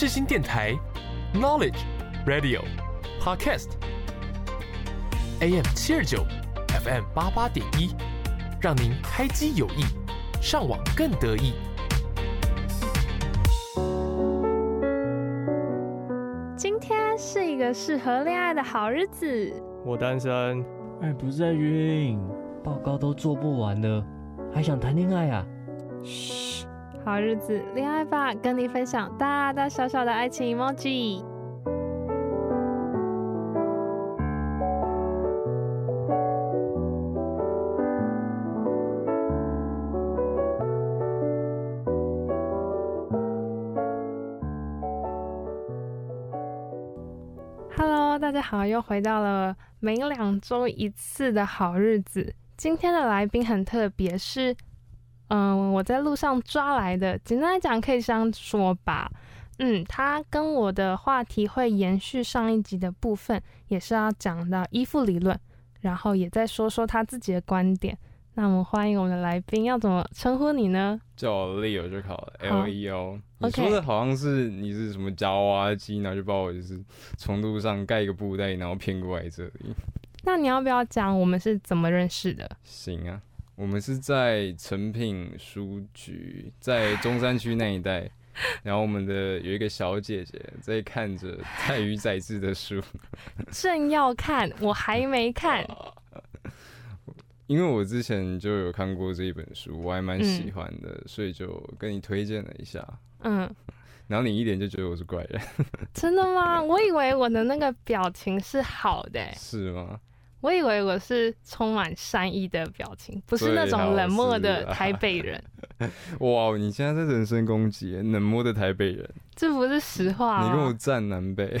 世新电台，Knowledge Radio Podcast AM 七二九 FM 八八点一，让您开机有益，上网更得意。今天是一个适合恋爱的好日子。我单身。哎，不是在晕，报告都做不完了，还想谈恋爱啊？嘘，好日子，恋爱吧，跟你分享大大小小的爱情 emoji。Hello，大家好，又回到了每两周一次的好日子。今天的来宾很特别，是。嗯，我在路上抓来的。简单来讲，可以这样说吧。嗯，他跟我的话题会延续上一集的部分，也是要讲到依附理论，然后也再说说他自己的观点。那我们欢迎我们的来宾，要怎么称呼你呢？叫我 Leo 就好了，L E O。你说的好像是你是什么夹娃娃机，然后就把我就是从路上盖一个布袋，然后骗过来这里。那你要不要讲我们是怎么认识的？行啊。我们是在诚品书局，在中山区那一带，然后我们的有一个小姐姐在看着太虞宰治的书，正要看，我还没看，因为我之前就有看过这一本书，我还蛮喜欢的，嗯，所以就跟你推荐了一下，嗯，然后你一点就觉得我是怪人，真的吗？我以为我的那个表情是好的，是吗？我以为我是充满善意的表情，不是那种冷漠的台北 人。哇，你现在在人身攻击，冷漠的台北人，这不是实话。你跟我站南北。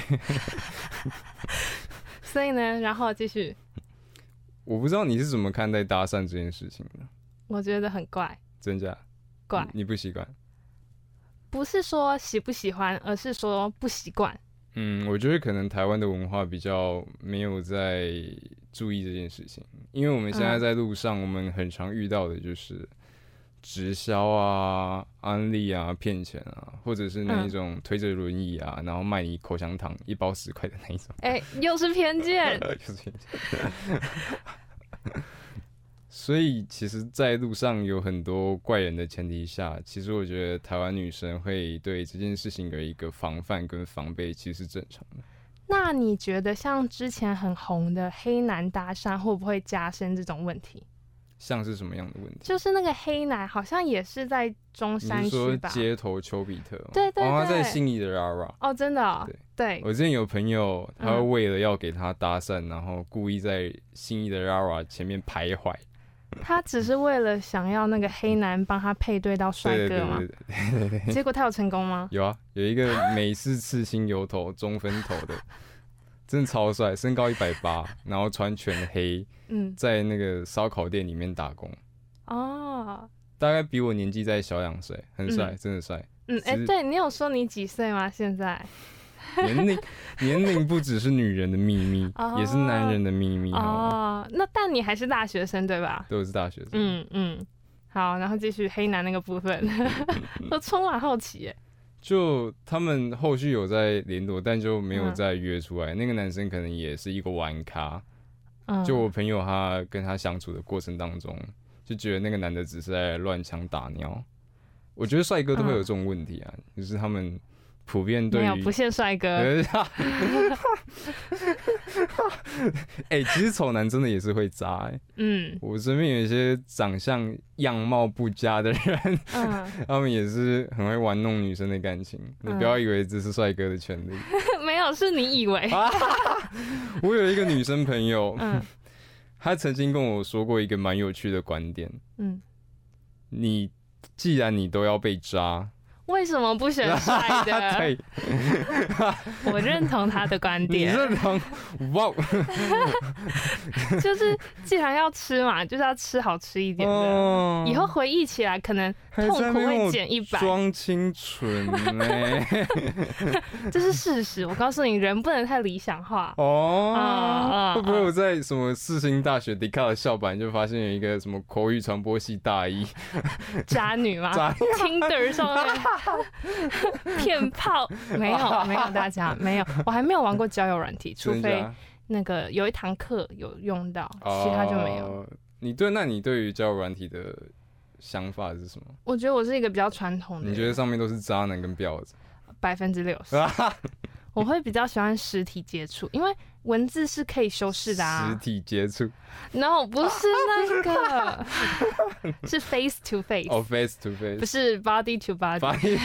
所以呢，然后继续。我不知道你是怎么看待搭讪这件事情的。我觉得很怪。真假？怪。你不习惯？不是说喜不喜欢，而是说不习惯。嗯，我觉得可能台湾的文化比较没有在注意这件事情，因为我们现在在路上，我们很常遇到的就是直销啊、安利啊、骗钱啊，或者是那一种推着轮椅啊，然后卖你口香糖一包十块的那一种。哎、欸，又是偏见，又是偏见。所以，其实，在路上有很多怪人的前提下，其实我觉得台湾女生会对这件事情有一个防范跟防备，其实是正常的。那你觉得，像之前很红的黑男搭讪，会不会加深这种问题？像是什么样的问题？就是那个黑男，好像也是在中山区吧？街头丘比特？对对对，哦、他在信义的 Rara。哦，真的、哦？对对。我之前有朋友，他为了要给他搭讪、嗯，然后故意在心仪的 Rara 前面徘徊。他只是为了想要那个黑男帮他配对到帅哥吗？结果他有成功吗？有啊，有一个美式刺青油头、中分头的，真的超帅，身高一百八，然后穿全黑，嗯，在那个烧烤店里面打工。哦，大概比我年纪再小两岁，很帅，真的帅。嗯，哎、欸，对，你有说你几岁吗？现在？年龄年龄不只是女人的秘密，也是男人的秘密。哦，那但你还是大学生对吧？都是大学生。嗯嗯，好，然后继续黑男那个部分，都 充满好奇耶。就他们后续有在联络，但就没有再约出来。那个男生可能也是一个玩咖。就我朋友他跟他相处的过程当中，就觉得那个男的只是在乱枪打鸟。我觉得帅哥都会有这种问题啊，就是他们。普遍对于没有不限帅哥，哎、欸，其实丑男真的也是会渣哎、欸。嗯，我身边有一些长相样貌不佳的人，嗯，他们也是很会玩弄女生的感情。嗯、你不要以为这是帅哥的权利，没有，是你以为。我有一个女生朋友，嗯，她曾经跟我说过一个蛮有趣的观点，嗯，你既然你都要被渣。为什么不选帅的？对，我认同他的观点。你认同？哇！就是既然要吃嘛，就是要吃好吃一点的。以后回忆起来，可能痛苦会减一百，装清纯呢、欸，这是事实。我告诉你，人不能太理想化哦。啊、会不会我在什么四星大学迪卡的校版就发现有一个什么口语传播系大一 渣女吗？渣 Tinder 上面骗炮？没有，没有，大家没有。我还没有玩过交友软体，除非那个有一堂课有用到，其他就没有。哦、你对？那你对于交友软体的？想法是什么？我觉得我是一个比较传统的。你觉得上面都是渣男跟婊子？百分之六十。我会比较喜欢实体接触，因为文字是可以修饰的啊。实体接触？No，不是那个，是 face to face。哦，face to face，不是 body to body。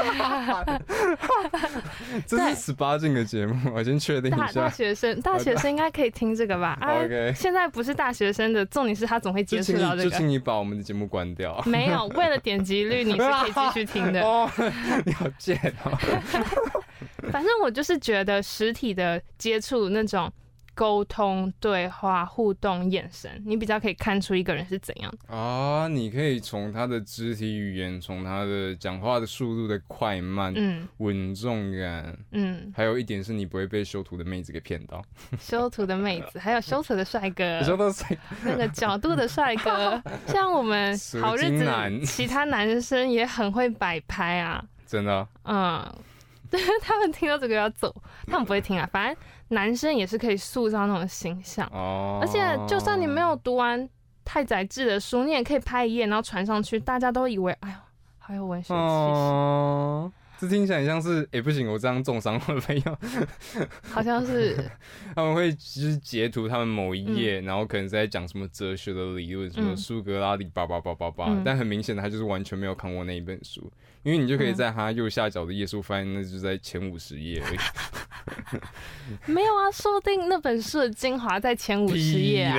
这是十八禁的节目，我先确定一下。大学生，大学生应该可以听这个吧？OK。现在不是大学生的，重点是他总会接触到这个。就请你把我们的节目关掉。没有，为了点击率，你是可以继续听的。哦，你好贱哦。反正我就是觉得实体的接触那种沟通、对话、互动、眼神，你比较可以看出一个人是怎样的啊。你可以从他的肢体语言，从他的讲话的速度的快慢、嗯，稳重感，嗯，还有一点是你不会被修图的妹子给骗到。修图的妹子，还有修图的帅哥，修图帅，那个角度的帅哥，像我们好日子，其他男生也很会摆拍啊，真的，嗯。他们听到这个要走，他们不会听啊。反正男生也是可以塑造那种形象哦。而且就算你没有读完太宰治的书，你也可以拍一页，然后传上去，大家都以为哎呦，好有文学气息。哦，这听起来像是哎、欸、不行，我这样重伤我的朋友。好像是他们会就是截图他们某一页，嗯、然后可能是在讲什么哲学的理论，什么苏格拉底叭叭叭叭叭，但很明显的他就是完全没有看过那一本书。因为你就可以在他右下角的页数发现，那就在前五十页而已。没有啊，说不定那本书的精华在前五十页啊。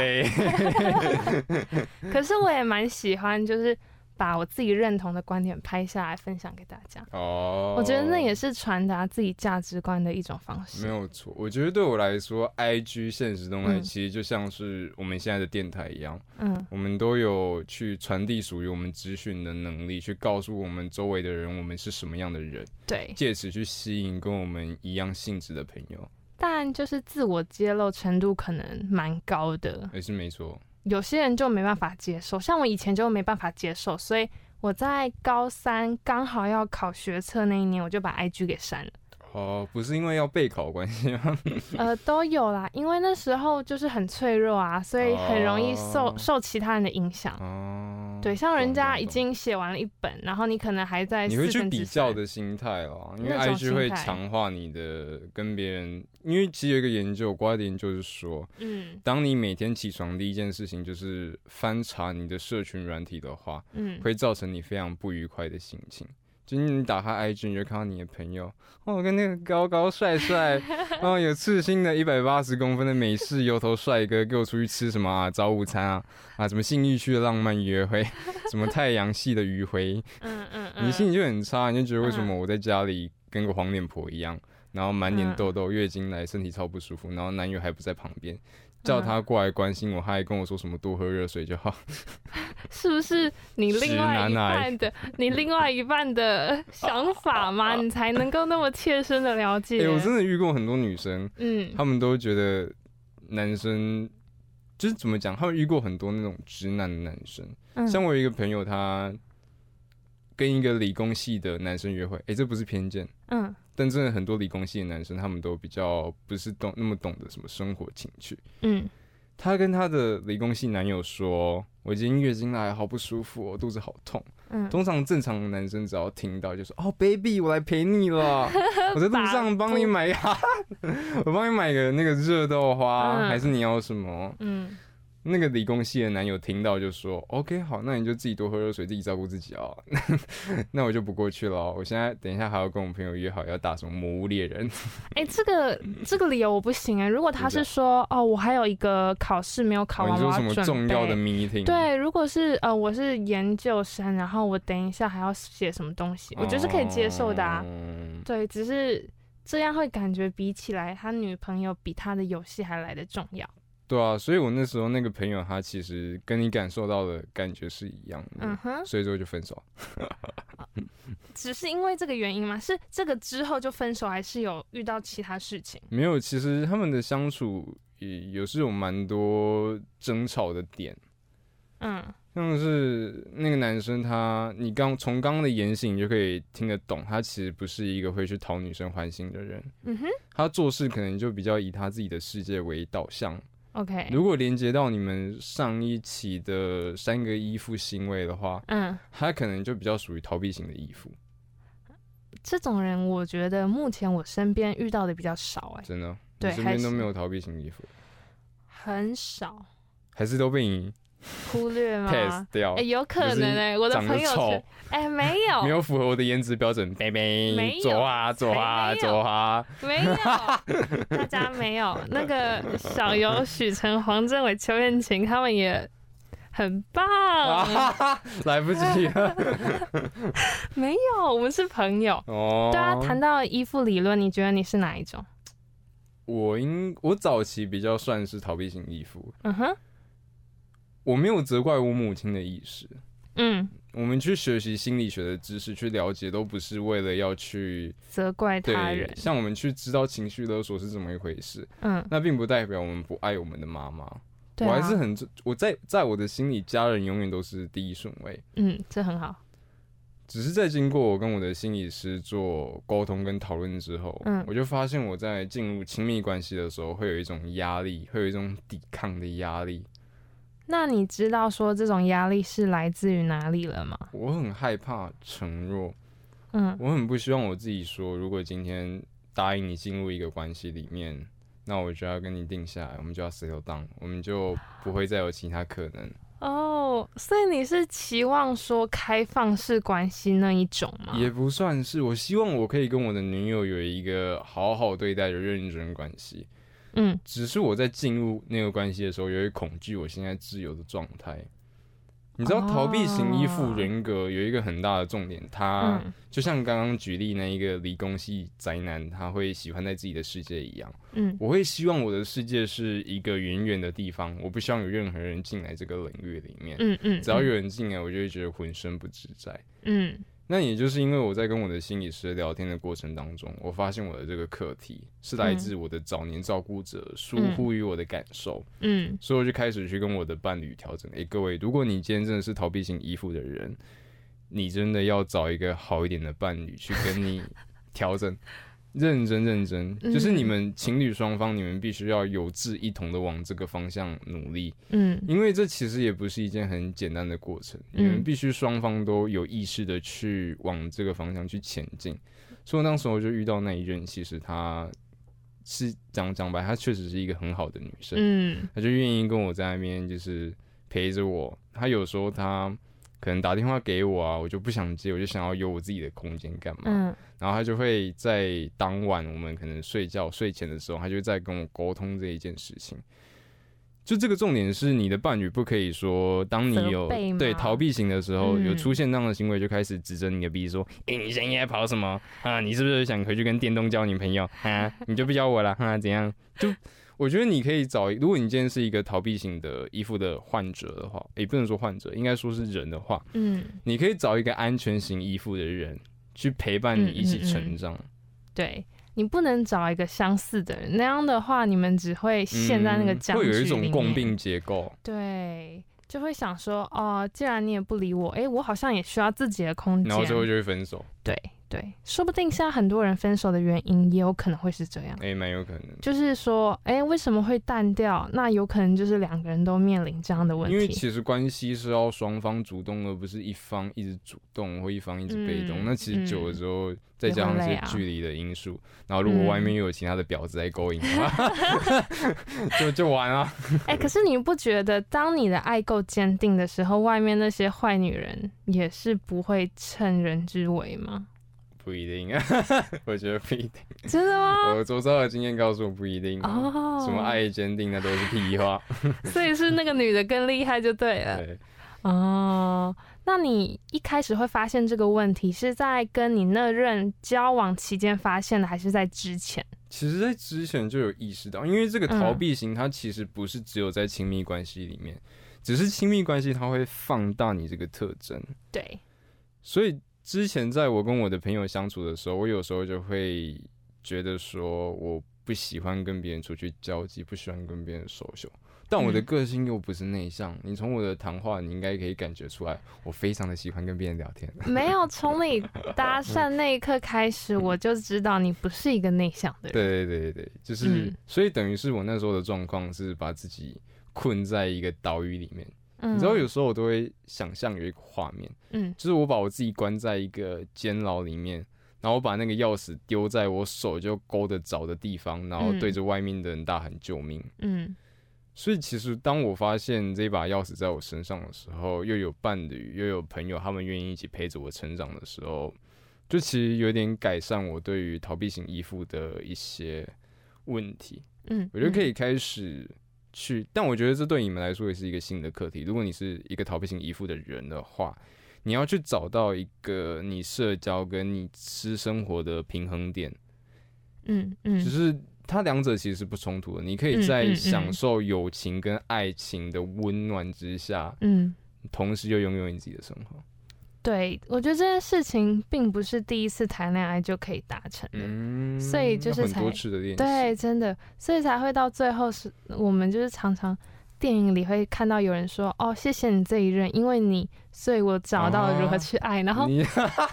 可是我也蛮喜欢，就是。把我自己认同的观点拍下来分享给大家哦，oh, 我觉得那也是传达自己价值观的一种方式。没有错，我觉得对我来说，IG 现实动态其实就像是我们现在的电台一样，嗯，我们都有去传递属于我们资讯的能力，去告诉我们周围的人我们是什么样的人，对，借此去吸引跟我们一样性质的朋友。但就是自我揭露程度可能蛮高的，也是没错。有些人就没办法接受，像我以前就没办法接受，所以我在高三刚好要考学测那一年，我就把 IG 给删了。哦，不是因为要备考关系吗？呃，都有啦，因为那时候就是很脆弱啊，所以很容易受、哦、受其他人的影响。哦，对，像人家已经写完了一本，然后你可能还在。你会去比较的心态哦，因为 IG 会强化你的跟别人，因为其实有一个研究，国外的研究是说，嗯，当你每天起床第一件事情就是翻查你的社群软体的话，嗯，会造成你非常不愉快的心情。今天你打开 IG，你就看到你的朋友哦，跟那个高高帅帅，哦，有刺青的一百八十公分的美式油头帅哥，给我出去吃什么啊？早午餐啊？啊，什么信义区的浪漫约会？什么太阳系的余晖？嗯嗯嗯，你心情就很差，你就觉得为什么我在家里跟个黄脸婆一样，然后满脸痘痘，月经来，身体超不舒服，然后男友还不在旁边。叫他过来关心我，他还跟我说什么多喝热水就好。是不是你 另外一半的 你另外一半的想法吗？你才能够那么切身的了解？哎，我真的遇过很多女生，嗯，他们都觉得男生就是怎么讲？他们遇过很多那种直男的男生，像我有一个朋友，他跟一个理工系的男生约会，哎，这不是偏见，嗯。但真的很多理工系的男生，他们都比较不是懂那么懂得什么生活情趣。嗯，她跟她的理工系男友说：“我今天月经来，好不舒服，我肚子好痛。”嗯，通常正常的男生只要听到就说：“哦，baby，我来陪你了，我在路上帮你买呀，我帮你买个那个热豆花，嗯、还是你要什么？”嗯。那个理工系的男友听到就说：“OK，好，那你就自己多喝热水，自己照顾自己哦。”那我就不过去了。我现在等一下还要跟我朋友约好要打什么魔物猎人。哎、欸，这个这个理由我不行哎。如果他是说哦，我还有一个考试没有考完，你说什么重要的 meeting？对，如果是呃我是研究生，然后我等一下还要写什么东西，我觉得是可以接受的啊。哦、对，只是这样会感觉比起来，他女朋友比他的游戏还来得重要。对啊，所以我那时候那个朋友，他其实跟你感受到的感觉是一样的，嗯哼，所以说就分手。只是因为这个原因吗？是这个之后就分手，还是有遇到其他事情？没有，其实他们的相处也有是有蛮多争吵的点，嗯，像是那个男生他，你刚从刚刚的言行你就可以听得懂，他其实不是一个会去讨女生欢心的人，嗯哼，他做事可能就比较以他自己的世界为导向。OK，如果连接到你们上一期的三个依附行为的话，嗯，他可能就比较属于逃避型的依附。这种人，我觉得目前我身边遇到的比较少，欸，哎，真的，对，身边都没有逃避型依附，很少，还是都被你。忽略吗？pass 掉，哎，有可能哎、欸，我的朋友是，哎、欸，没有，没有符合我的颜值标准，妹妹，没有，走啊，走啊，走啊，没有，大家没有，那个小游、许晨、黄政伟、邱彦晴他们也很棒，啊、来不及。了，没有，我们是朋友。哦。对啊，谈到依附理论，你觉得你是哪一种？我应我早期比较算是逃避型依附，嗯哼。我没有责怪我母亲的意识。嗯，我们去学习心理学的知识，去了解，都不是为了要去责怪他人。像我们去知道情绪勒索是怎么一回事，嗯，那并不代表我们不爱我们的妈妈。啊。我还是很我在在我的心里，家人永远都是第一顺位。嗯，这很好。只是在经过我跟我的心理师做沟通跟讨论之后，嗯，我就发现我在进入亲密关系的时候，会有一种压力，会有一种抵抗的压力。那你知道说这种压力是来自于哪里了吗？我很害怕承诺，嗯，我很不希望我自己说，如果今天答应你进入一个关系里面，那我就要跟你定下来，我们就要 settle down，我们就不会再有其他可能。哦，所以你是期望说开放式关系那一种吗？也不算是，我希望我可以跟我的女友有一个好好对待的认真关系。嗯，只是我在进入那个关系的时候，有点恐惧我现在自由的状态。你知道，逃避型依附人格有一个很大的重点，他就像刚刚举例那一个理工系宅男，他会喜欢在自己的世界一样。嗯，我会希望我的世界是一个远远的地方，我不希望有任何人进来这个领域里面。嗯嗯，只要有人进来，我就会觉得浑身不自在。嗯。那也就是因为我在跟我的心理师聊天的过程当中，我发现我的这个课题是来自我的早年照顾者疏忽于我的感受，嗯，所以我就开始去跟我的伴侣调整。诶、欸，各位，如果你今天真的是逃避型依附的人，你真的要找一个好一点的伴侣去跟你调整。认真认真，就是你们情侣双方，你们必须要有志一同的往这个方向努力。嗯，因为这其实也不是一件很简单的过程，你们必须双方都有意识的去往这个方向去前进。所以那时候就遇到那一任，其实她是讲讲白，她确实是一个很好的女生。嗯，她就愿意跟我在那边就是陪着我。她有时候她。可能打电话给我啊，我就不想接，我就想要有我自己的空间干嘛？嗯，然后他就会在当晚我们可能睡觉睡前的时候，他就在跟我沟通这一件事情。就这个重点是，你的伴侣不可以说，当你有对逃避型的时候，有出现这样的行为，就开始指着你的鼻子说：“哎、嗯欸，你现在在跑什么啊？你是不是想回去跟电动交女朋友啊？你就不交我了啊？怎样？”就。我觉得你可以找，如果你今天是一个逃避型的依附的患者的话，也不能说患者，应该说是人的话，嗯，你可以找一个安全型依附的人去陪伴你一起成长。嗯嗯嗯、对，你不能找一个相似的人，那样的话你们只会陷在那个僵会有一种共病结构。对，就会想说，哦，既然你也不理我，哎，我好像也需要自己的空间，然后最后就会分手。对。对，说不定现在很多人分手的原因也有可能会是这样。哎、欸，蛮有可能。就是说，哎、欸，为什么会淡掉？那有可能就是两个人都面临这样的问题。因为其实关系是要双方主动，而不是一方一直主动或一方一直被动。嗯、那其实久了之后，嗯、再加上一些距离的因素，啊、然后如果外面又有其他的婊子在勾引的话，嗯、就就完了。哎、欸，可是你不觉得，当你的爱够坚定的时候，外面那些坏女人也是不会趁人之危吗？不一定啊，我觉得不一定。真的吗？我周遭的经验告诉我不一定。哦，什么爱坚定，那都是屁话。所以是那个女的更厉害就对了。对。哦，那你一开始会发现这个问题，是在跟你那任交往期间发现的，还是在之前？其实，在之前就有意识到，因为这个逃避型，它其实不是只有在亲密关系里面，嗯、只是亲密关系它会放大你这个特征。对，所以之前在我跟我的朋友相处的时候，我有时候就会觉得说，我不喜欢跟别人出去交际，不喜欢跟别人 social。但我的个性又不是内向，嗯、你从我的谈话，你应该可以感觉出来，我非常的喜欢跟别人聊天。没有，从你搭讪那一刻开始，我就知道你不是一个内向的人。对对对对，就是，嗯、所以等于是我那时候的状况是把自己困在一个岛屿里面。嗯、你知道，有时候我都会想象有一个画面，嗯，就是我把我自己关在一个监牢里面，然后我把那个钥匙丢在我手就勾得着的地方，然后对着外面的人大喊救命。嗯。嗯所以其实，当我发现这把钥匙在我身上的时候，又有伴侣，又有朋友，他们愿意一起陪着我成长的时候，就其实有点改善我对于逃避型依附的一些问题。嗯，我觉得可以开始去，嗯、但我觉得这对你们来说也是一个新的课题。如果你是一个逃避型依附的人的话，你要去找到一个你社交跟你私生活的平衡点。嗯嗯，只是。它两者其实是不冲突的，你可以在享受友情跟爱情的温暖之下，嗯，同时又拥有你自己的生活。对，我觉得这件事情并不是第一次谈恋爱就可以达成的，嗯，所以就是才，很多次的练习，对，真的，所以才会到最后是我们就是常常。电影里会看到有人说：“哦，谢谢你这一任，因为你，所以我找到了如何去爱。”然后，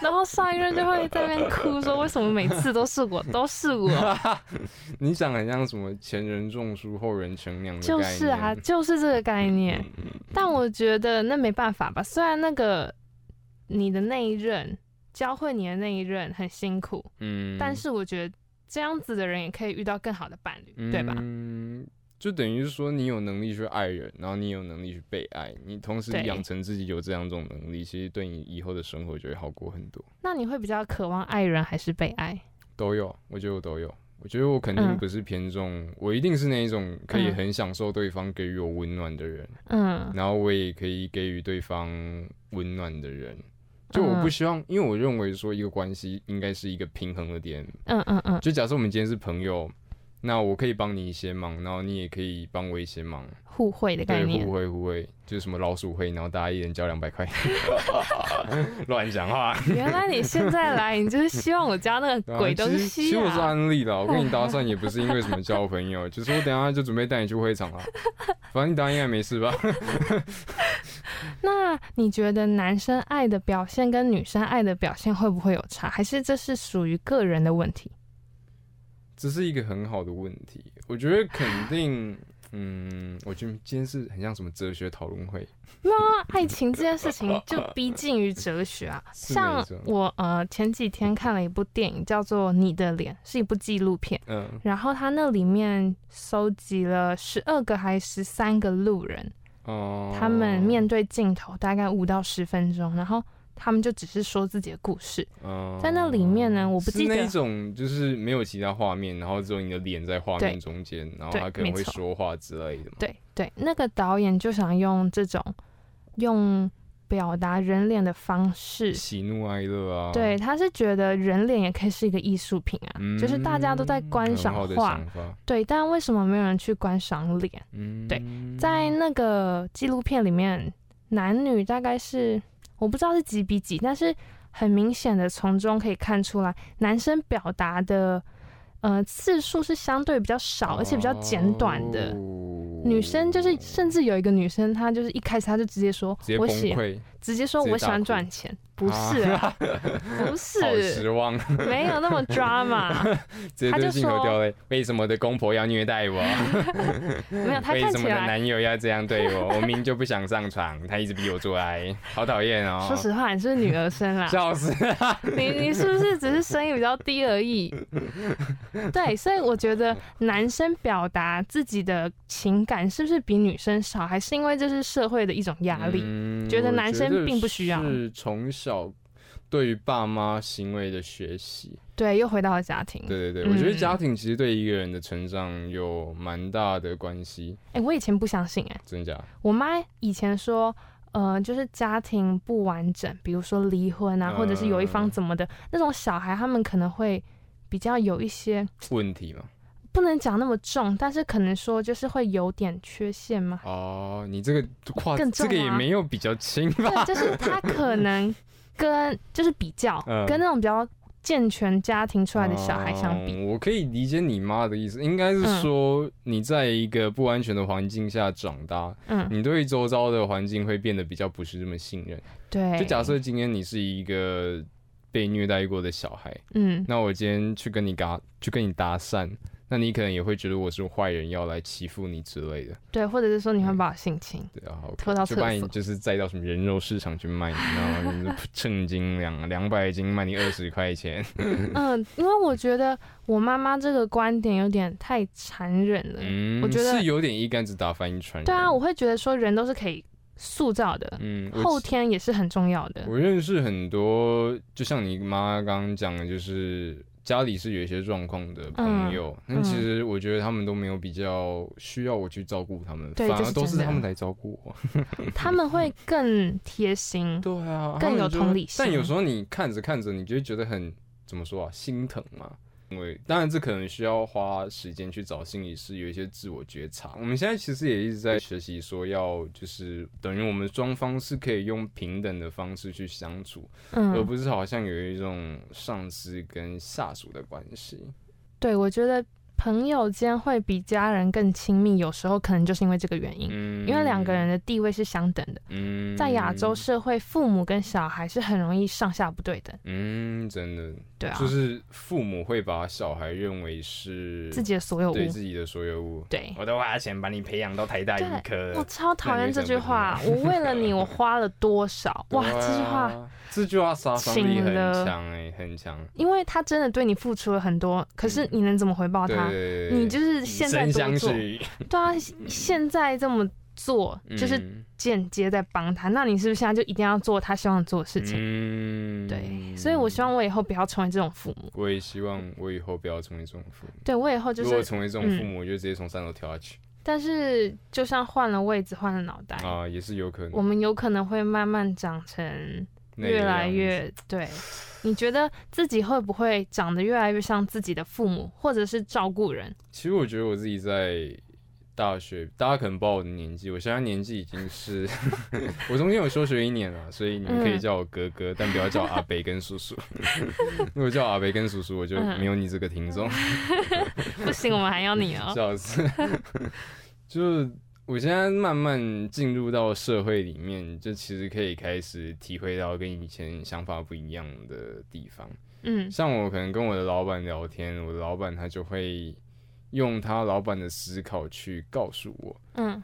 然后上一任就会在那边哭说：“为什么每次都是我，都是我？”你想很像什么前人种树，后人乘凉的？就是啊，就是这个概念。但我觉得那没办法吧。虽然那个你的那一任教会你的那一任很辛苦，嗯，但是我觉得这样子的人也可以遇到更好的伴侣，对吧？嗯。就等于是说，你有能力去爱人，然后你有能力去被爱，你同时养成自己有这两种能力，其实对你以后的生活就会好过很多。那你会比较渴望爱人还是被爱？都有，我觉得我都有。我觉得我肯定不是偏重，嗯、我一定是那一种可以很享受对方给予我温暖的人。嗯，然后我也可以给予对方温暖的人。就我不希望，嗯、因为我认为说一个关系应该是一个平衡的点。嗯嗯嗯。就假设我们今天是朋友。那我可以帮你一些忙，然后你也可以帮我一些忙，互惠的概念。对，互惠互惠，就是什么老鼠会，然后大家一人交两百块。乱讲话。原来你现在来，你就是希望我交那个鬼东西、啊其。其实我是安利的，我跟你搭讪也不是因为什么交朋友，就是我等下就准备带你去会场了。反正你当然应该没事吧？那你觉得男生爱的表现跟女生爱的表现会不会有差？还是这是属于个人的问题？这是一个很好的问题，我觉得肯定，嗯，我觉得今天是很像什么哲学讨论会。那爱情这件事情就逼近于哲学啊。像我呃前几天看了一部电影，叫做《你的脸》，是一部纪录片。嗯。然后他那里面收集了十二个还是十三个路人，哦，他们面对镜头大概五到十分钟，然后。他们就只是说自己的故事，嗯、在那里面呢，我不记得是那种就是没有其他画面，然后只有你的脸在画面中间，然后他可能会说话之类的嘛。对对，那个导演就想用这种用表达人脸的方式，喜怒哀乐啊。对，他是觉得人脸也可以是一个艺术品啊，嗯、就是大家都在观赏画，对，但为什么没有人去观赏脸？嗯，对，在那个纪录片里面，男女大概是。我不知道是几比几，但是很明显的从中可以看出来，男生表达的呃次数是相对比较少，而且比较简短的。哦、女生就是，甚至有一个女生，她就是一开始她就直接说，接我喜，直接说我喜欢赚钱。不是，啊、不是，好失望，没有那么 drama。他就说：“为什么我的公婆要虐待我？没有，他看起来，为什么的男友要这样对我？我明明就不想上床，他一直逼我做爱，好讨厌哦。”说实话，你是不是女儿身啦？笑死！你你是不是只是声音比较低而已？对，所以我觉得男生表达自己的情感是不是比女生少，还是因为这是社会的一种压力？嗯、觉得男生并不需要。是从小对于爸妈行为的学习，对，又回到了家庭。对对对，嗯、我觉得家庭其实对一个人的成长有蛮大的关系。哎、欸，我以前不相信、欸，哎，真假？我妈以前说，呃，就是家庭不完整，比如说离婚啊，或者是有一方怎么的，嗯、那种小孩，他们可能会比较有一些问题嘛。不能讲那么重，但是可能说就是会有点缺陷嘛。哦，你这个话更重、啊、这个也没有比较轻吧？对，就是他可能跟就是比较、嗯、跟那种比较健全家庭出来的小孩相比，嗯、我可以理解你妈的意思，应该是说你在一个不安全的环境下长大，嗯，你对周遭的环境会变得比较不是这么信任。对，就假设今天你是一个被虐待过的小孩，嗯，那我今天去跟你搭，去跟你搭讪。那你可能也会觉得我是坏人，要来欺负你之类的。对，或者是说你会把我性侵，对啊，拖到厕所，就把你就是载到什么人肉市场去卖，然后称斤两两百斤卖你二十块钱。嗯，因为我觉得我妈妈这个观点有点太残忍了。嗯，我觉得是有点一竿子打翻一船人。对啊，我会觉得说人都是可以塑造的，嗯，后天也是很重要的。我认识很多，就像你妈刚刚讲的，就是。家里是有一些状况的朋友，但、嗯、其实我觉得他们都没有比较需要我去照顾他们，反而都是他们来照顾我。他们会更贴心，对啊，更有同理心。但有时候你看着看着，你就会觉得很怎么说啊，心疼嘛。因为当然，这可能需要花时间去找心理师，有一些自我觉察。我们现在其实也一直在学习，说要就是等于我们双方是可以用平等的方式去相处，嗯，而不是好像有一种上司跟下属的关系。对，我觉得。朋友间会比家人更亲密，有时候可能就是因为这个原因，嗯、因为两个人的地位是相等的。嗯、在亚洲社会，父母跟小孩是很容易上下不对等。嗯，真的。对啊，就是父母会把小孩认为是自己的所有物，对自己的所有物。对，我都花钱把你培养到台大医科。我超讨厌这句话。我为了你，我花了多少？哇，这句话。这句话杀伤力很强哎、欸，很强。因为他真的对你付出了很多，可是你能怎么回报他？嗯、你就是现在多做，对啊，现在这么做就是间接在帮他。嗯、那你是不是现在就一定要做他希望做的事情？嗯，对。所以我希望我以后不要成为这种父母。我也希望我以后不要成为这种父母。对，我以后就是如果成为这种父母，我就直接从三楼跳下去。但是，就算换了位置，换了脑袋啊，也是有可能。我们有可能会慢慢长成。越来越对，你觉得自己会不会长得越来越像自己的父母，或者是照顾人？其实我觉得我自己在大学，大家可能不知道我的年纪，我现在年纪已经是，我中间有休学一年了，所以你们可以叫我哥哥，嗯、但不要叫阿北跟叔叔。如果叫阿北跟叔叔，我就没有你这个听众。不行，我们还要你哦。笑死，就。我现在慢慢进入到社会里面，就其实可以开始体会到跟以前想法不一样的地方。嗯，像我可能跟我的老板聊天，我的老板他就会用他老板的思考去告诉我。嗯，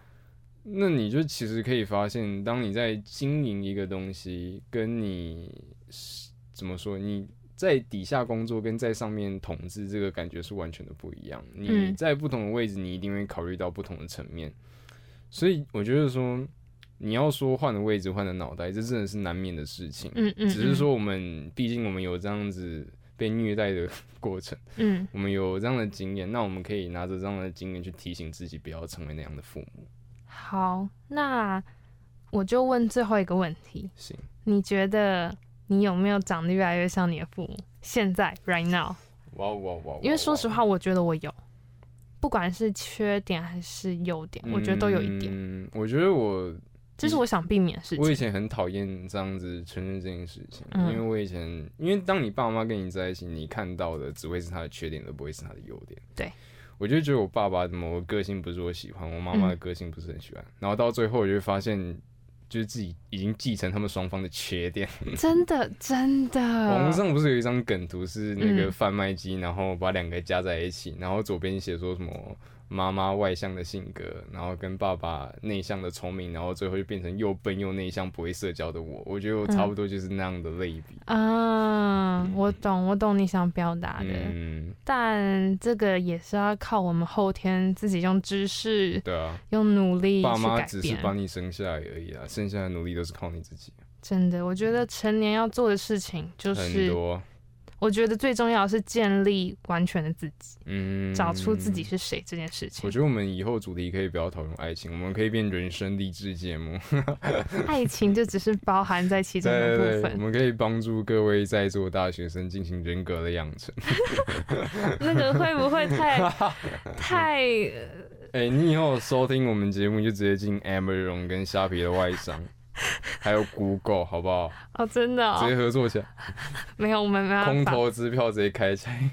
那你就其实可以发现，当你在经营一个东西，跟你怎么说，你在底下工作跟在上面统治，这个感觉是完全的不一样。你在不同的位置，你一定会考虑到不同的层面。所以我觉得说，你要说换了位置、换了脑袋，这真的是难免的事情。嗯嗯。只是说我们，毕竟我们有这样子被虐待的过程，嗯，我们有这样的经验，那我们可以拿着这样的经验去提醒自己，不要成为那样的父母。好，那我就问最后一个问题。行。你觉得你有没有长得越来越像你的父母？现在，right now。哇哇哇！因为说实话，我觉得我有。不管是缺点还是优点，嗯，我觉得都有一点。嗯，我觉得我这是我想避免的事情。我以前很讨厌这样子承认这件事情，嗯，因为我以前，因为当你爸妈跟你在一起，你看到的只会是他的缺点，而不会是他的优点。对，我就觉得我爸爸的某个个性不是我喜欢，我妈妈的个性不是很喜欢，嗯，然后到最后我就会发现。就是自己已经继承他们双方的缺点，真的真的。网上不是有一张梗图，是那个贩卖机，然后把两个加在一起，然后左边写说什么？妈妈外向的性格，然后跟爸爸内向的聪明，然后最后就变成又笨又内向、不会社交的我。我觉得我差不多就是那样的类比。嗯、啊，嗯、我懂，我懂你想表达的。嗯，但这个也是要靠我们后天自己用知识，对啊，用努力。爸妈只是把你生下来而已啊，剩下的努力都是靠你自己。真的，我觉得成年要做的事情就是很多。我觉得最重要的是建立完全的自己，嗯，找出自己是谁这件事情。我觉得我们以后主题可以不要讨论爱情，我们可以变人生励志节目。爱情就只是包含在其中的部分。我们可以帮助各位在座大学生进行人格的养成。那个会不会会太 太？哎、欸，你以后收听我们节目就直接进 Amazon 跟虾皮的外商，还有 Google 好不好？哦，真的、哦，直接合作起来。没有，我们没有空头支票直接开起来。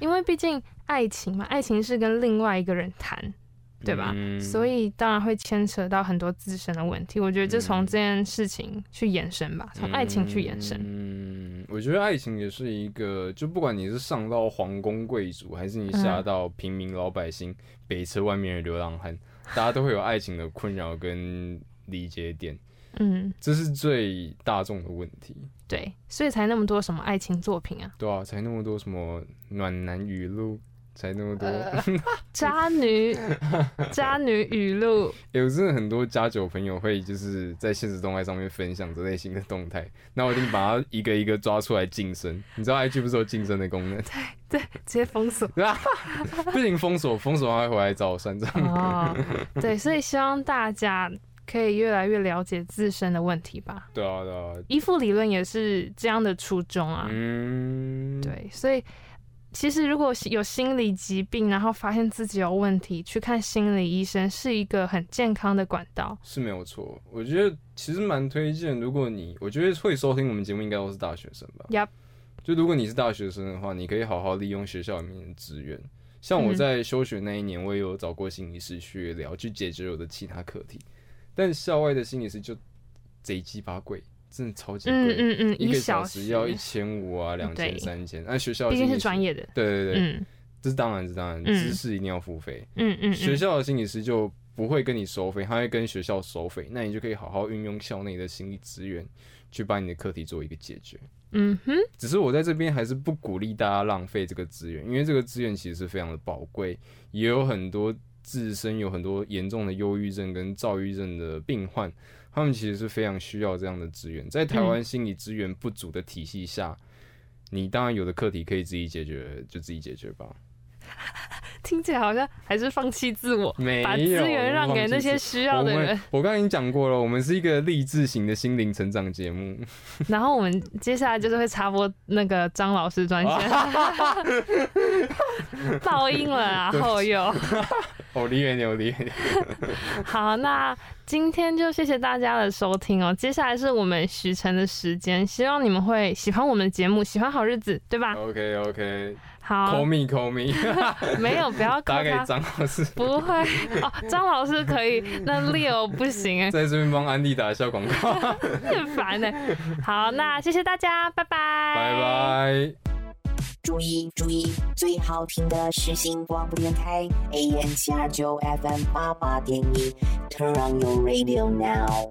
因为毕竟爱情嘛，爱情是跟另外一个人谈。对吧？嗯、所以当然会牵扯到很多自身的问题。我觉得就从这件事情去延伸吧，从、嗯、爱情去延伸。嗯，我觉得爱情也是一个，就不管你是上到皇宫贵族，还是你下到平民老百姓、嗯、北车外面的流浪汉，大家都会有爱情的困扰跟理解点。嗯，这是最大众的问题。对，所以才那么多什么爱情作品啊？对啊，才那么多什么暖男语录。才那么多、呃、渣女，渣女语录。有真的很多家酒朋友会就是在现实动态上面分享这类型的动态，那我一定把它一个一个抓出来晋升。你知道 IG 不是有晋升的功能？对对，直接封锁。不行，封锁，封锁还会回来找我算账。哦，对，所以希望大家可以越来越了解自身的问题吧。对啊，对啊。依附理论也是这样的初衷啊。嗯，对，所以。其实，如果有心理疾病，然后发现自己有问题，去看心理医生是一个很健康的管道，是没有错。我觉得其实蛮推荐，如果你我觉得会收听我们节目，应该都是大学生吧。Yep. 就如果你是大学生的话，你可以好好利用学校里面的资源。像我在休学那一年，我也有找过心理师去聊，去解决我的其他课题。但校外的心理师就贼鸡巴贵。真的超级贵，嗯嗯嗯，一个小时要一千五啊，两千三千。那学校毕竟是专业的，对对对，嗯，这是当然，是当然，知识一定要付费。嗯嗯，学校的心理师就不会跟你收费，他会跟学校收费，那你就可以好好运用校内的心理资源，去把你的课题做一个解决。嗯哼，只是我在这边还是不鼓励大家浪费这个资源，因为这个资源其实是非常的宝贵，也有很多自身有很多严重的忧郁症跟躁郁症的病患。他们其实是非常需要这样的资源，在台湾心理资源不足的体系下，嗯、你当然有的课题可以自己解决，就自己解决吧。听起来好像还是放弃自我，没把资源让给那些需要的人。我刚刚已经讲过了，我们是一个励志型的心灵成长节目。然后我们接下来就是会插播那个张老师专线，爆音了啊！后又，离远点，离远点。好，那今天就谢谢大家的收听哦。接下来是我们许晨的时间，希望你们会喜欢我们的节目，喜欢好日子，对吧？OK OK。好，call me call me，没有，不要 打给张老师，不会。哦，张老师可以，那 Leo 不行哎，在这边帮安迪打一下广告，很烦呢。好，那谢谢大家，拜拜，拜拜。注意注意，最好听的是新广播电台 AM 七二九 FM 八八点一，Turn on your radio now。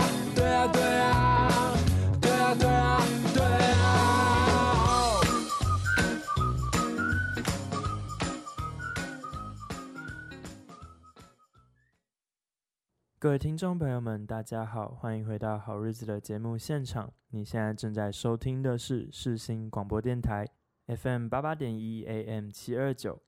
各位听众朋友们，大家好，欢迎回到好日子的节目现场。你现在正在收听的是世新广播电台 FM 八八点一 AM 七二九。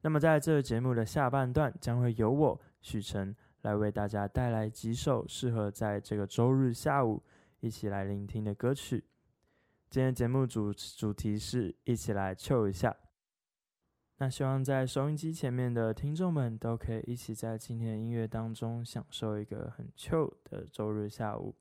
那么在这个节目的下半段，将会由我许晨。来为大家带来几首适合在这个周日下午一起来聆听的歌曲。今天节目主主题是一起来 chill 一下。那希望在收音机前面的听众们都可以一起在今天的音乐当中享受一个很 chill 的周日下午。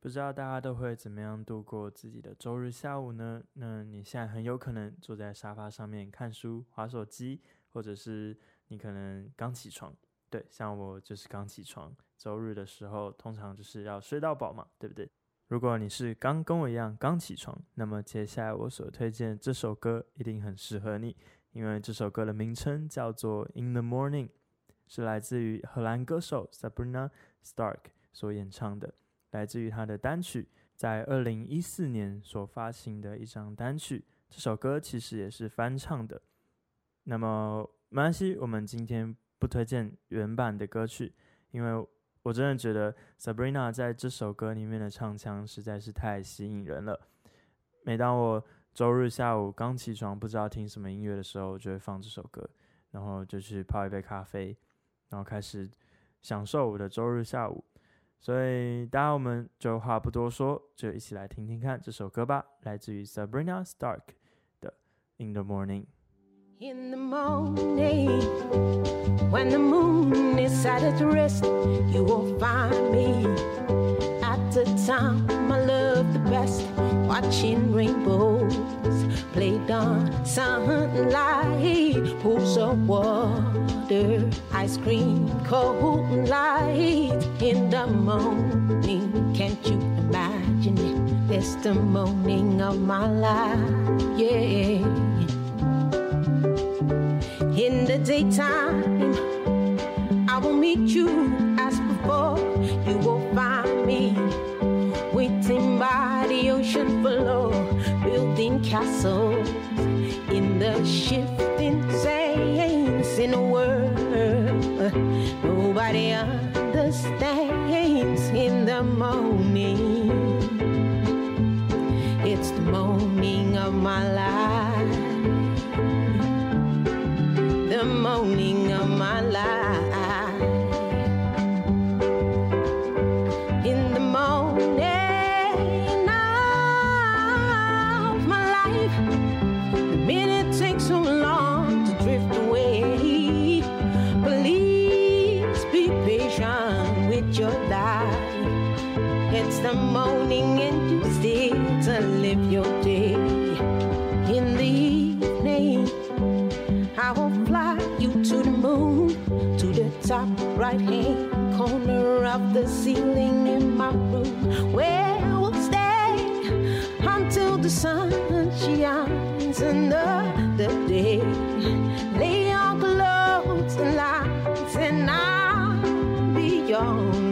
不知道大家都会怎么样度过自己的周日下午呢？那你现在很有可能坐在沙发上面看书、划手机，或者是你可能刚起床。对，像我就是刚起床，周日的时候通常就是要睡到饱嘛，对不对？如果你是刚跟我一样刚起床，那么接下来我所推荐这首歌一定很适合你，因为这首歌的名称叫做《In the Morning》，是来自于荷兰歌手 Sabrina Stark 所演唱的，来自于他的单曲，在二零一四年所发行的一张单曲。这首歌其实也是翻唱的。那么没关系，我们今天不推荐原版的歌曲，因为我真的觉得 Sabrina 在这首歌里面的唱腔实在是太吸引人了。每当我周日下午刚起床不知道听什么音乐的时候，我就会放这首歌，然后就去泡一杯咖啡，然后开始享受我的周日下午。所以，大家我们就话不多说，就一起来听听看这首歌吧，来自于 Sabrina Stark 的《In the Morning》。In the morning, when the moon is at its rest, you will find me at the time I love the best, watching rainbows played on sunlight, pools of water, ice cream, cold light. In the morning, can't you imagine it? It's the morning of my life, yeah in the daytime. I will meet you as before. You will find me waiting by the ocean floor, building castles in the shifting sands in a world nobody understands. In the morning, it's the morning of my life top right hand corner of the ceiling in my room, where we'll stay until the sun shines another day. Lay your clothes and lights, and I'll be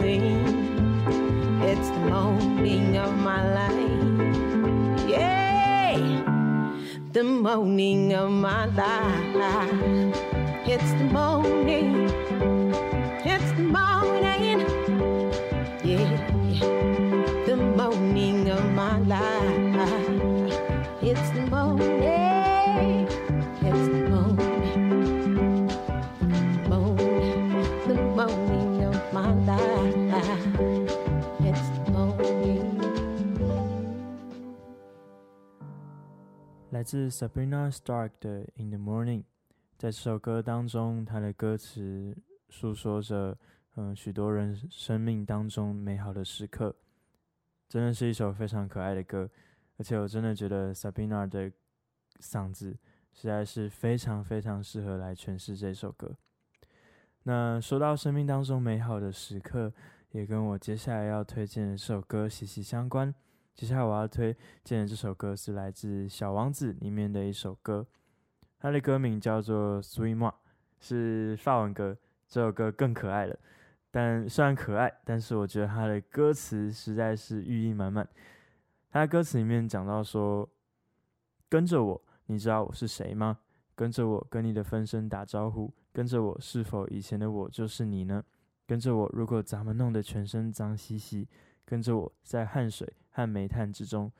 man. It's the morning of my life, yeah the morning of my life. It's the morning, 来自 Sabrina Stark 的《In the Morning》，在这首歌当中，它的歌词诉说着，嗯，许多人生命当中美好的时刻，真的是一首非常可爱的歌。而且我真的觉得 Sabrina 的嗓子实在是非常非常适合来诠释这首歌。那说到生命当中美好的时刻，也跟我接下来要推荐的这首歌息息相关。接下来我要推荐的这首歌是来自《小王子》里面的一首歌，它的歌名叫做《Suis moi》，是法文歌。这首歌更可爱了，但虽然可爱，但是我觉得它的歌词实在是寓意满满。它的歌词里面讲到说：“跟着我，你知道我是谁吗？跟着我，跟你的分身打招呼。跟着我，是否以前的我就是你呢？跟着我，如果咱们弄得全身脏兮兮。”跟着我在汗水和煤炭之中，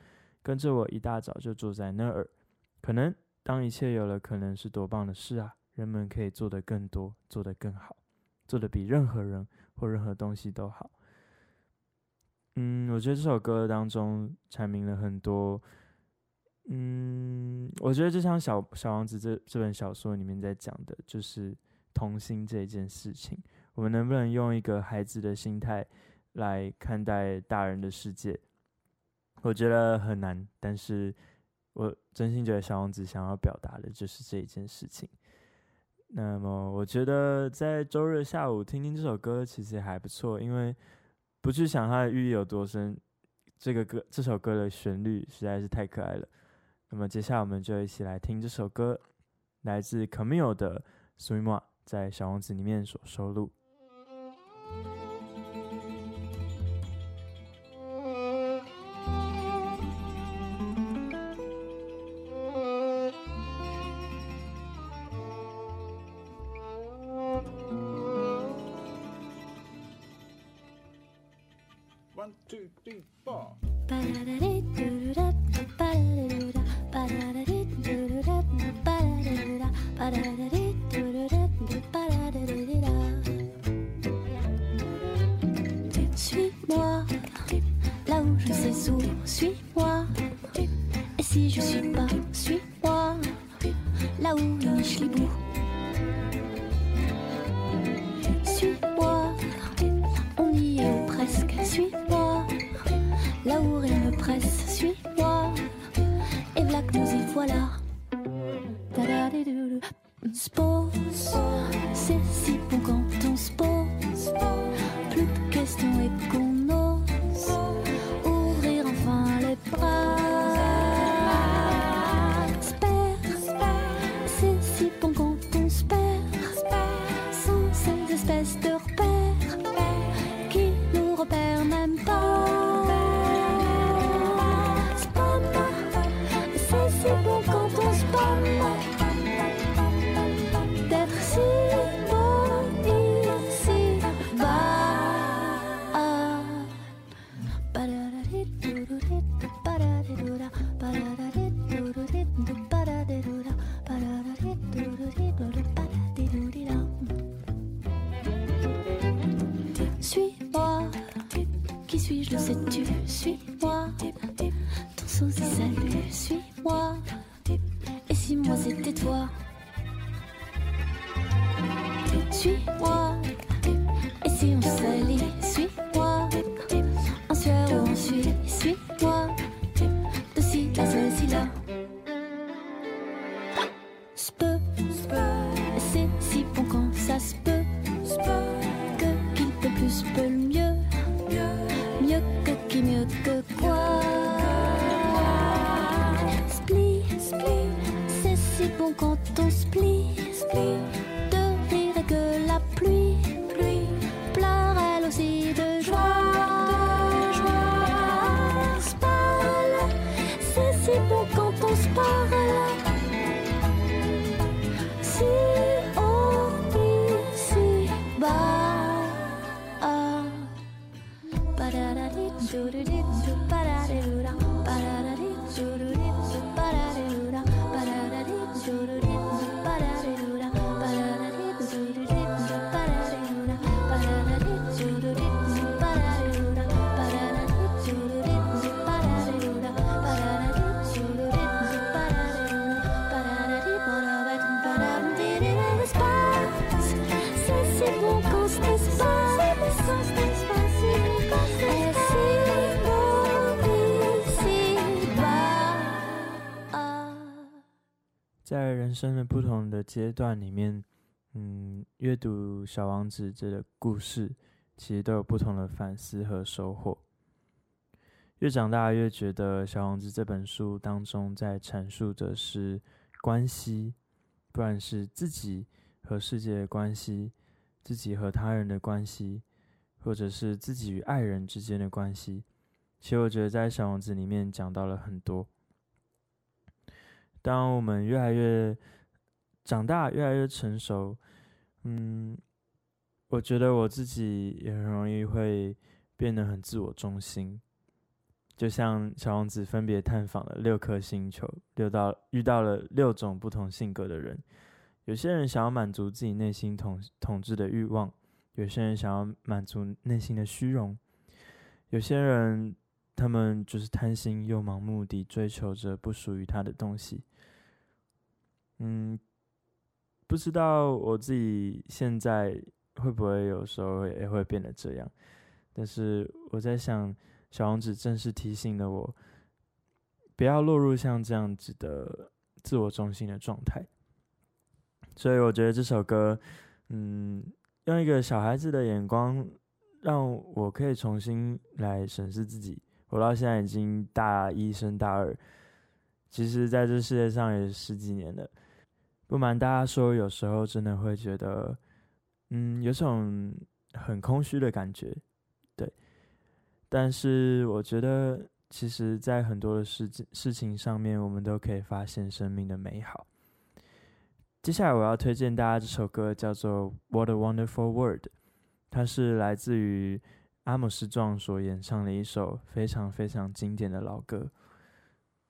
跟着我一大早就坐在那儿。可能当一切有了可能，是多棒的事啊！人们可以做得更多，做得更好，做得比任何人或任何东西都好。嗯，我觉得这首歌当中阐明了很多。嗯，我觉得就像小《小王子》这这本小说里面在讲的，就是童心这件事情。我们能不能用一个孩子的心态？来看待大人的世界，我觉得很难，但是我真心觉得小王子想要表达的就是这一件事情。那么，我觉得在周日下午听听这首歌其实还不错，因为不去想它的寓意有多深，这个歌这首歌的旋律实在是太可爱了。那么，接下来我们就一起来听这首歌，来自 Camille 的《Suis moi》，在小王子里面所收录。Suis-moi. Et voilà que nous y voilà. 生的不同的阶段里面，嗯，阅读《小王子》这个故事，其实都有不同的反思和收获。越长大，越觉得《小王子》这本书当中在阐述的是关系，不管是自己和世界的关系，自己和他人的关系，或者是自己与爱人之间的关系。其实我觉得在《小王子》里面讲到了很多。当我们越来越长大，越来越成熟，嗯，我觉得我自己也很容易会变得很自我中心。就像小王子分别探访了六颗星球，六到遇到了六种不同性格的人。有些人想要满足自己内心统统治的欲望，有些人想要满足内心的虚荣，有些人他们就是贪心又盲目地追求着不属于他的东西。嗯，不知道我自己现在会不会有时候也会变得这样，但是我在想，小王子正是提醒了我，不要落入像这样子的自我中心的状态。所以我觉得这首歌，嗯，用一个小孩子的眼光，让我可以重新来审视自己。我到现在已经大一升大二，其实在这世界上也十几年了。不瞒大家说，有时候真的会觉得，嗯，有种很空虚的感觉，对。但是我觉得，其实，在很多的事情事情上面，我们都可以发现生命的美好。接下来我要推荐大家这首歌，叫做《What a Wonderful World》，它是来自于阿姆斯壮所演唱的一首非常非常经典的老歌。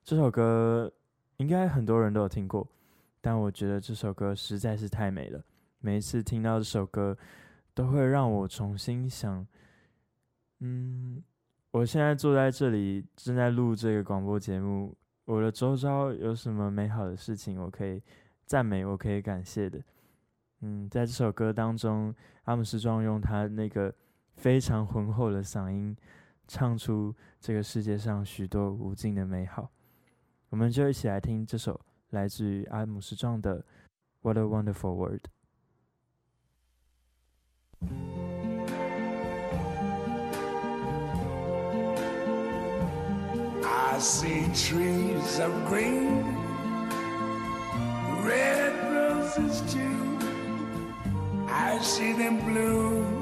这首歌应该很多人都有听过，但我觉得这首歌实在是太美了。每一次听到这首歌，都会让我重新想，嗯，我现在坐在这里正在录这个广播节目，我的周遭有什么美好的事情我可以赞美，我可以感谢的。嗯，在这首歌当中，阿姆斯壮用他那个非常浑厚的嗓音，唱出这个世界上许多无尽的美好。我们就一起来听这首来自于阿姆斯壮的《What a Wonderful World》。I see trees of green, red roses too. I see them bloom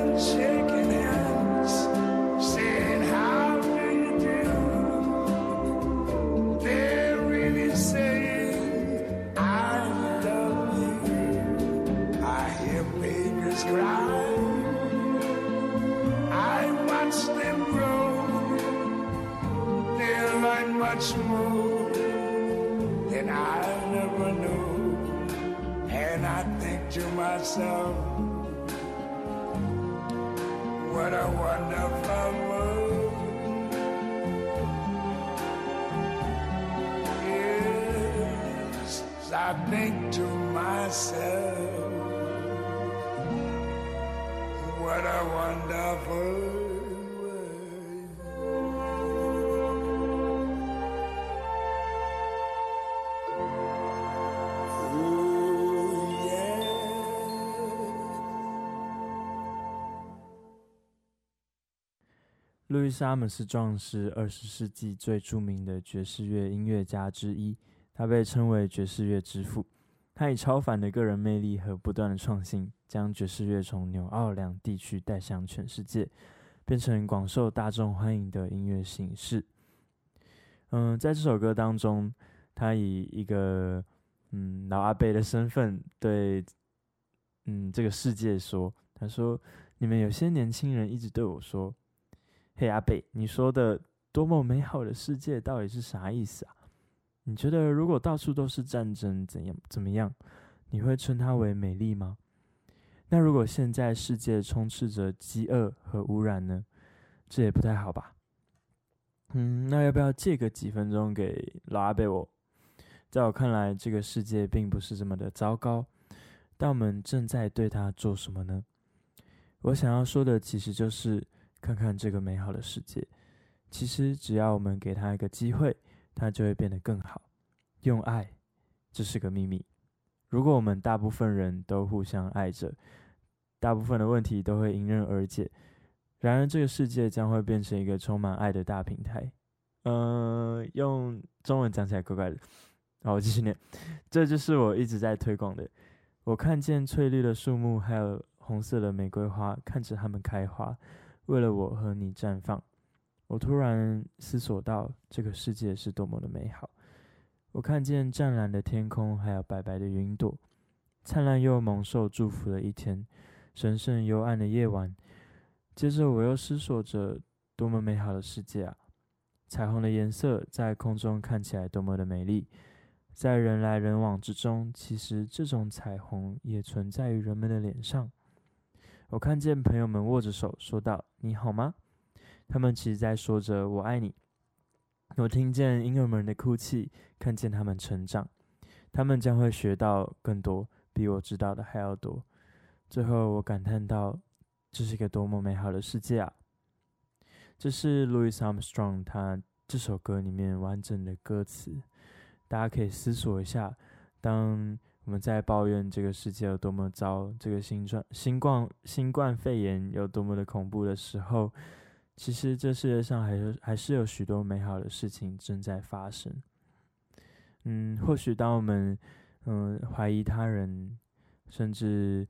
myself, what a wonderful world. Yes, I think to myself, 路易斯·阿姆斯壮是二十世纪最著名的爵士乐音乐家之一，他被称为爵士乐之父。他以超凡的个人魅力和不断的创新，将爵士乐从纽奥良地区带向全世界，变成广受大众欢迎的音乐形式。嗯，在这首歌当中，他以一个嗯老阿伯的身份对嗯这个世界说：“他说，你们有些年轻人一直对我说，嘿阿贝，你说的多么美好的世界到底是啥意思啊？”你觉得如果到处都是战争，怎样怎么样？你会称它为美丽吗？那如果现在世界充斥着饥饿和污染呢？这也不太好吧？嗯，那要不要借个几分钟给老阿贝我？在我看来，这个世界并不是这么的糟糕，但我们正在对它做什么呢？我想要说的其实就是看看这个美好的世界。其实只要我们给它一个机会。它就会变得更好。用爱，这是个秘密。如果我们大部分人都互相爱着，大部分的问题都会迎刃而解。然而，这个世界将会变成一个充满爱的大平台。嗯、用中文讲起来怪怪的。好，我继续念。这就是我一直在推广的。我看见翠绿的树木，还有红色的玫瑰花，看着它们开花，为了我和你绽放。我突然思索到，这个世界是多么的美好。我看见湛蓝的天空，还有白白的云朵，灿烂又蒙受祝福的一天，神圣幽暗的夜晚。接着，我又思索着，多么美好的世界啊！彩虹的颜色在空中看起来多么的美丽，在人来人往之中，其实这种彩虹也存在于人们的脸上。我看见朋友们握着手，说道：“你好吗？”他们其实在说着“我爱你”。我听见婴儿们的哭泣，看见他们成长，他们将会学到更多，比我知道的还要多。最后，我感叹到：这是一个多么美好的世界啊！这是 Louis Armstrong 他这首歌里面完整的歌词，大家可以思索一下：当我们在抱怨这个世界有多么糟，这个新冠、新冠、新冠肺炎有多么的恐怖的时候。其实这世界上还有还是有许多美好的事情正在发生。嗯，或许当我们嗯怀疑他人，甚至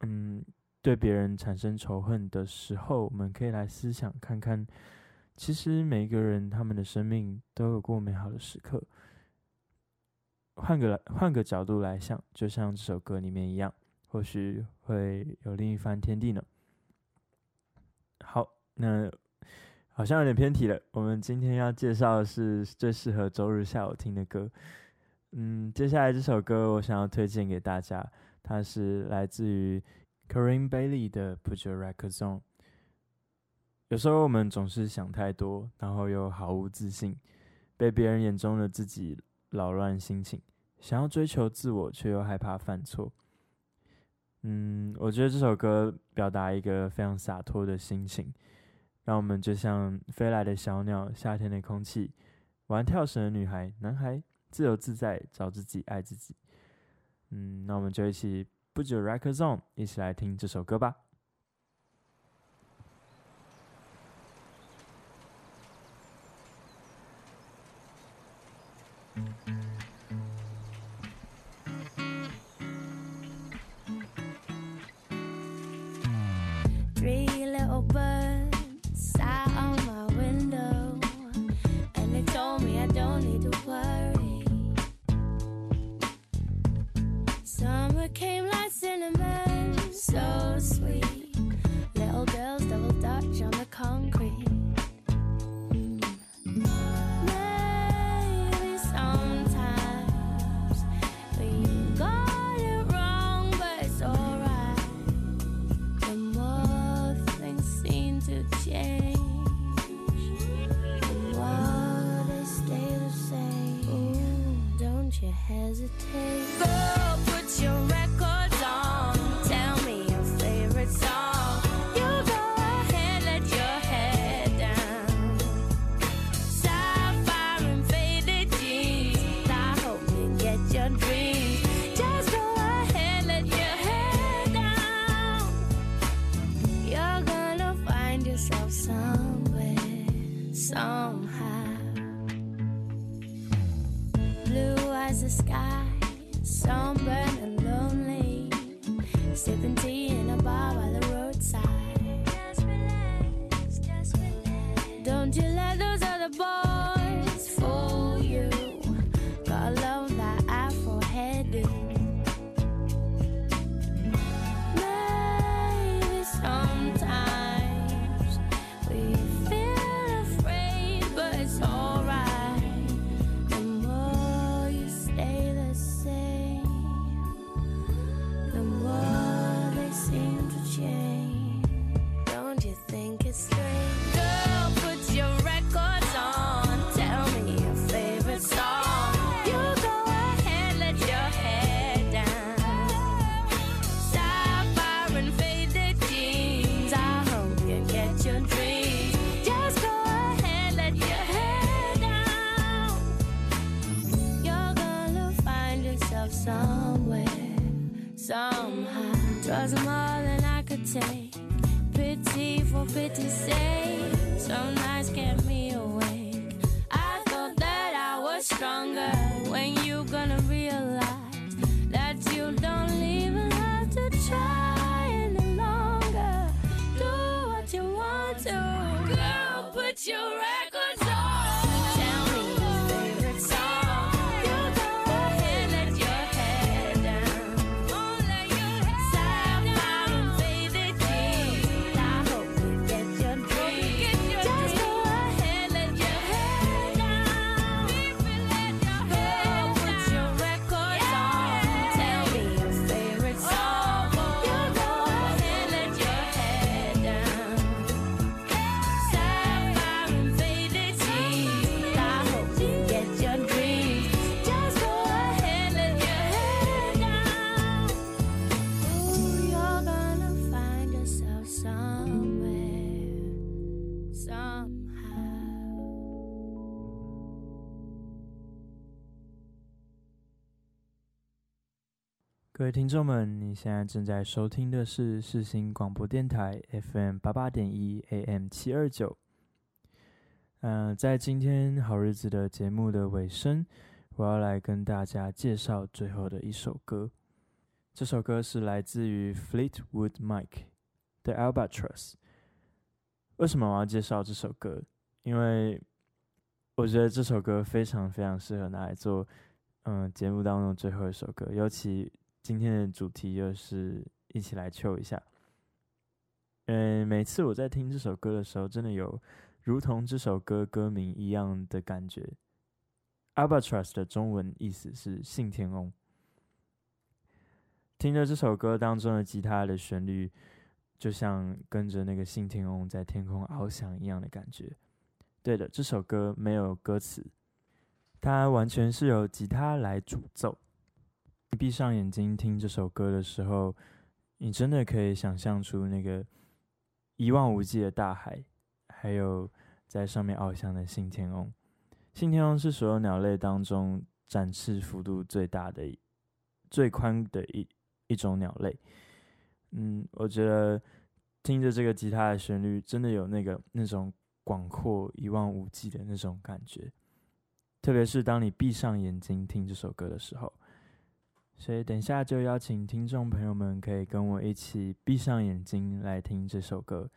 嗯对别人产生仇恨的时候，我们可以来思想看看，其实每一个人他们的生命都有过美好的时刻。换个换个角度来想，就像这首歌里面一样，或许会有另一番天地呢。好，那。好像有点偏题了。我们今天要介绍的是最适合周日下午听的歌。嗯，接下来这首歌我想要推荐给大家，它是来自于 Corinne Bailey 的《Put Your Records On》。有时候我们总是想太多，然后又毫无自信，被别人眼中的自己扰乱心情，想要追求自我，却又害怕犯错。嗯，我觉得这首歌表达一个非常洒脱的心情。让我们就像飞来的小鸟，夏天的空气，玩跳绳的女孩、男孩，自由自在，找自己，爱自己。嗯，那我们就一起不久 r e c o r d zone 一起来听这首歌吧。your right. 各位听众们，你现在正在收听的是世新广播电台 FM 八八点一 AM 七二九。嗯，在今天好日子的节目的尾声，我要来跟大家介绍最后的一首歌。这首歌是来自于 Fleetwood Mac 的 Albatross。为什么我要介绍这首歌？因为我觉得这首歌非常非常适合拿来做嗯节目当中最后一首歌，尤其。今天的主题就是一起来秋一下。嗯，每次我在听这首歌的时候，真的有如同这首歌歌名一样的感觉。Albatross 的中文意思是信天翁。听着这首歌当中的吉他的旋律，就像跟着那个信天翁在天空翱翔一样的感觉。对的，这首歌没有歌词，它完全是由吉他来主奏。闭上眼睛听这首歌的时候，你真的可以想象出那个一望无际的大海，还有在上面翱翔的信天翁。信天翁是所有鸟类当中展翅幅度最大的、最宽的一一种鸟类。嗯，我觉得听着这个吉他的旋律，真的有那个那种广阔一望无际的那种感觉。特别是当你闭上眼睛听这首歌的时候。所以，等一下就邀请听众朋友们可以跟我一起闭上眼睛来听这首歌。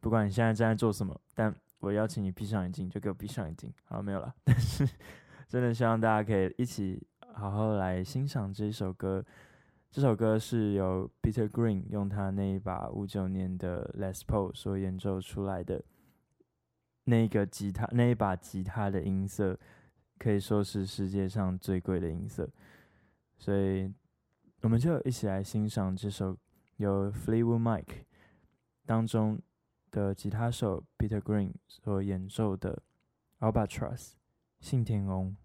不管你现在正在做什么，但我邀请你闭上眼睛，就给我闭上眼睛。好，没有了。但是，真的希望大家可以一起好好来欣赏这首歌。这首歌是由 Peter Green 用他那一把五九年的 Les Paul 所演奏出来的。那个吉他，那一把吉他的音色，可以说是世界上最贵的音色。所以，我们就一起来欣赏这首由 Fleetwood Mac 当中的吉他手 Peter Green 所演奏的 Albatross 信天翁。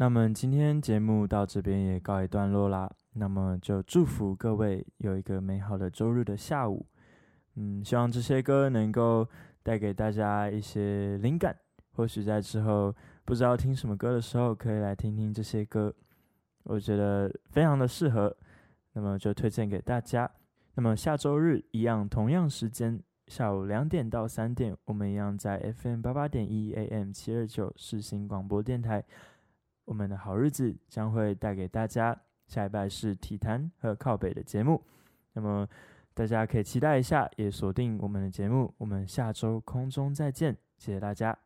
那么今天节目到这边也告一段落啦。那么就祝福各位有一个美好的周日的下午。嗯，希望这些歌能够带给大家一些灵感，或许在之后不知道听什么歌的时候，可以来听听这些歌，我觉得非常的适合。那么就推荐给大家。那么下周日一样，同样时间，下午两点到三点，我们一样在 FM 八八点一 AM 七二九世新广播电台。我们的好日子将会带给大家下一拜是体坛和靠北的节目。那么大家可以期待一下，也锁定我们的节目。我们下周空中再见，谢谢大家。